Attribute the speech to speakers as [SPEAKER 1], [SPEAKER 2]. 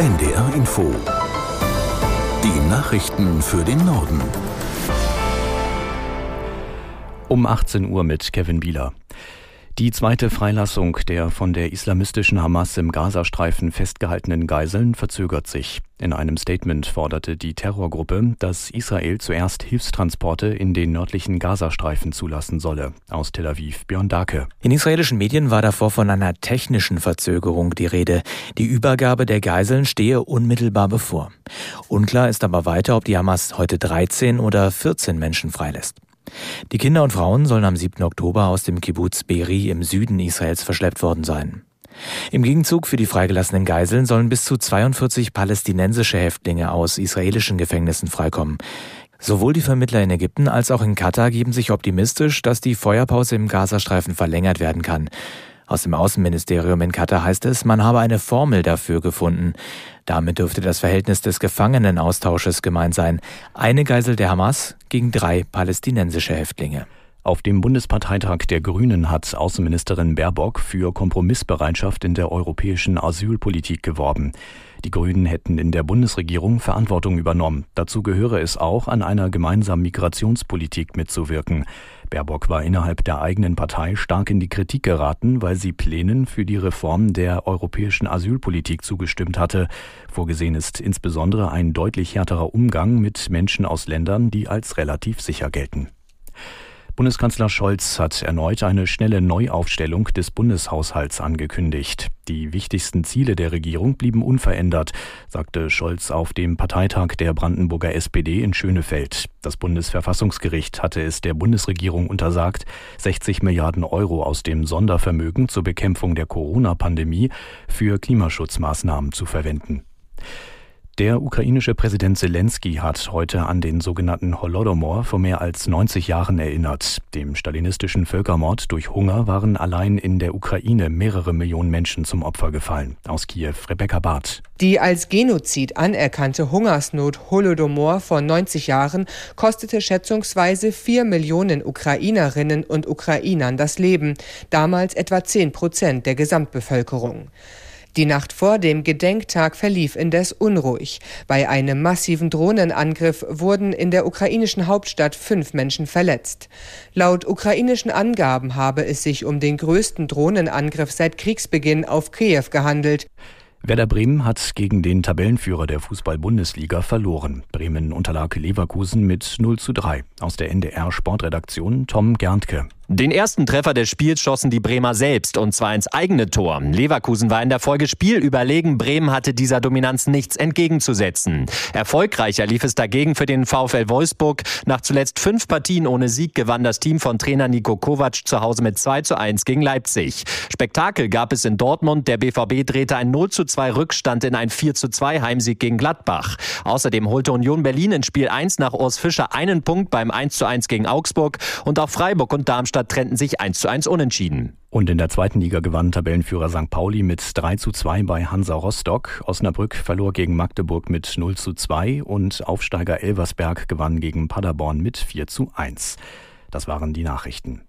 [SPEAKER 1] NDR Info. Die Nachrichten für den Norden.
[SPEAKER 2] Um 18 Uhr mit Kevin Bieler. Die zweite Freilassung der von der islamistischen Hamas im Gazastreifen festgehaltenen Geiseln verzögert sich. In einem Statement forderte die Terrorgruppe, dass Israel zuerst Hilfstransporte in den nördlichen Gazastreifen zulassen solle. Aus Tel Aviv Björn Dake.
[SPEAKER 3] In israelischen Medien war davor von einer technischen Verzögerung die Rede. Die Übergabe der Geiseln stehe unmittelbar bevor. Unklar ist aber weiter, ob die Hamas heute 13 oder 14 Menschen freilässt. Die Kinder und Frauen sollen am 7. Oktober aus dem Kibbutz Beri im Süden Israels verschleppt worden sein. Im Gegenzug für die freigelassenen Geiseln sollen bis zu 42 palästinensische Häftlinge aus israelischen Gefängnissen freikommen. Sowohl die Vermittler in Ägypten als auch in Katar geben sich optimistisch, dass die Feuerpause im Gazastreifen verlängert werden kann. Aus dem Außenministerium in Katar heißt es, man habe eine Formel dafür gefunden. Damit dürfte das Verhältnis des Gefangenenaustausches gemeint sein. Eine Geisel der Hamas gegen drei palästinensische Häftlinge.
[SPEAKER 2] Auf dem Bundesparteitag der Grünen hat Außenministerin Baerbock für Kompromissbereitschaft in der europäischen Asylpolitik geworben. Die Grünen hätten in der Bundesregierung Verantwortung übernommen. Dazu gehöre es auch, an einer gemeinsamen Migrationspolitik mitzuwirken. Baerbock war innerhalb der eigenen Partei stark in die Kritik geraten, weil sie Plänen für die Reform der europäischen Asylpolitik zugestimmt hatte. Vorgesehen ist insbesondere ein deutlich härterer Umgang mit Menschen aus Ländern, die als relativ sicher gelten. Bundeskanzler Scholz hat erneut eine schnelle Neuaufstellung des Bundeshaushalts angekündigt. Die wichtigsten Ziele der Regierung blieben unverändert, sagte Scholz auf dem Parteitag der Brandenburger SPD in Schönefeld. Das Bundesverfassungsgericht hatte es der Bundesregierung untersagt, 60 Milliarden Euro aus dem Sondervermögen zur Bekämpfung der Corona-Pandemie für Klimaschutzmaßnahmen zu verwenden. Der ukrainische Präsident Zelensky hat heute an den sogenannten Holodomor vor mehr als 90 Jahren erinnert. Dem stalinistischen Völkermord durch Hunger waren allein in der Ukraine mehrere Millionen Menschen zum Opfer gefallen. Aus Kiew Rebecca Barth.
[SPEAKER 4] Die als Genozid anerkannte Hungersnot Holodomor vor 90 Jahren kostete schätzungsweise 4 Millionen Ukrainerinnen und Ukrainern das Leben, damals etwa 10 Prozent der Gesamtbevölkerung. Die Nacht vor dem Gedenktag verlief indes unruhig. Bei einem massiven Drohnenangriff wurden in der ukrainischen Hauptstadt fünf Menschen verletzt. Laut ukrainischen Angaben habe es sich um den größten Drohnenangriff seit Kriegsbeginn auf Kiew gehandelt.
[SPEAKER 2] Werder Bremen hat gegen den Tabellenführer der Fußball-Bundesliga verloren. Bremen unterlag Leverkusen mit 0 zu 3. Aus der NDR Sportredaktion Tom Gerntke.
[SPEAKER 5] Den ersten Treffer des Spiels schossen die Bremer selbst und zwar ins eigene Tor. Leverkusen war in der Folge Spiel überlegen. Bremen hatte dieser Dominanz nichts entgegenzusetzen. Erfolgreicher lief es dagegen für den VfL Wolfsburg. Nach zuletzt fünf Partien ohne Sieg gewann das Team von Trainer Nico Kovac zu Hause mit 2 zu 1 gegen Leipzig. Spektakel gab es in Dortmund. Der BVB drehte ein 0 zu 2 Rückstand in ein 4 zu 2 Heimsieg gegen Gladbach. Außerdem holte Union Berlin in Spiel 1 nach Urs Fischer einen Punkt beim 1 zu 1 gegen Augsburg und auch Freiburg und Darmstadt Darmstadt trennten sich 1 zu 1 unentschieden.
[SPEAKER 2] Und in der zweiten Liga gewann Tabellenführer St. Pauli mit 3 zu 2 bei Hansa Rostock. Osnabrück verlor gegen Magdeburg mit 0 zu 2 und Aufsteiger Elversberg gewann gegen Paderborn mit 4 zu 1. Das waren die Nachrichten.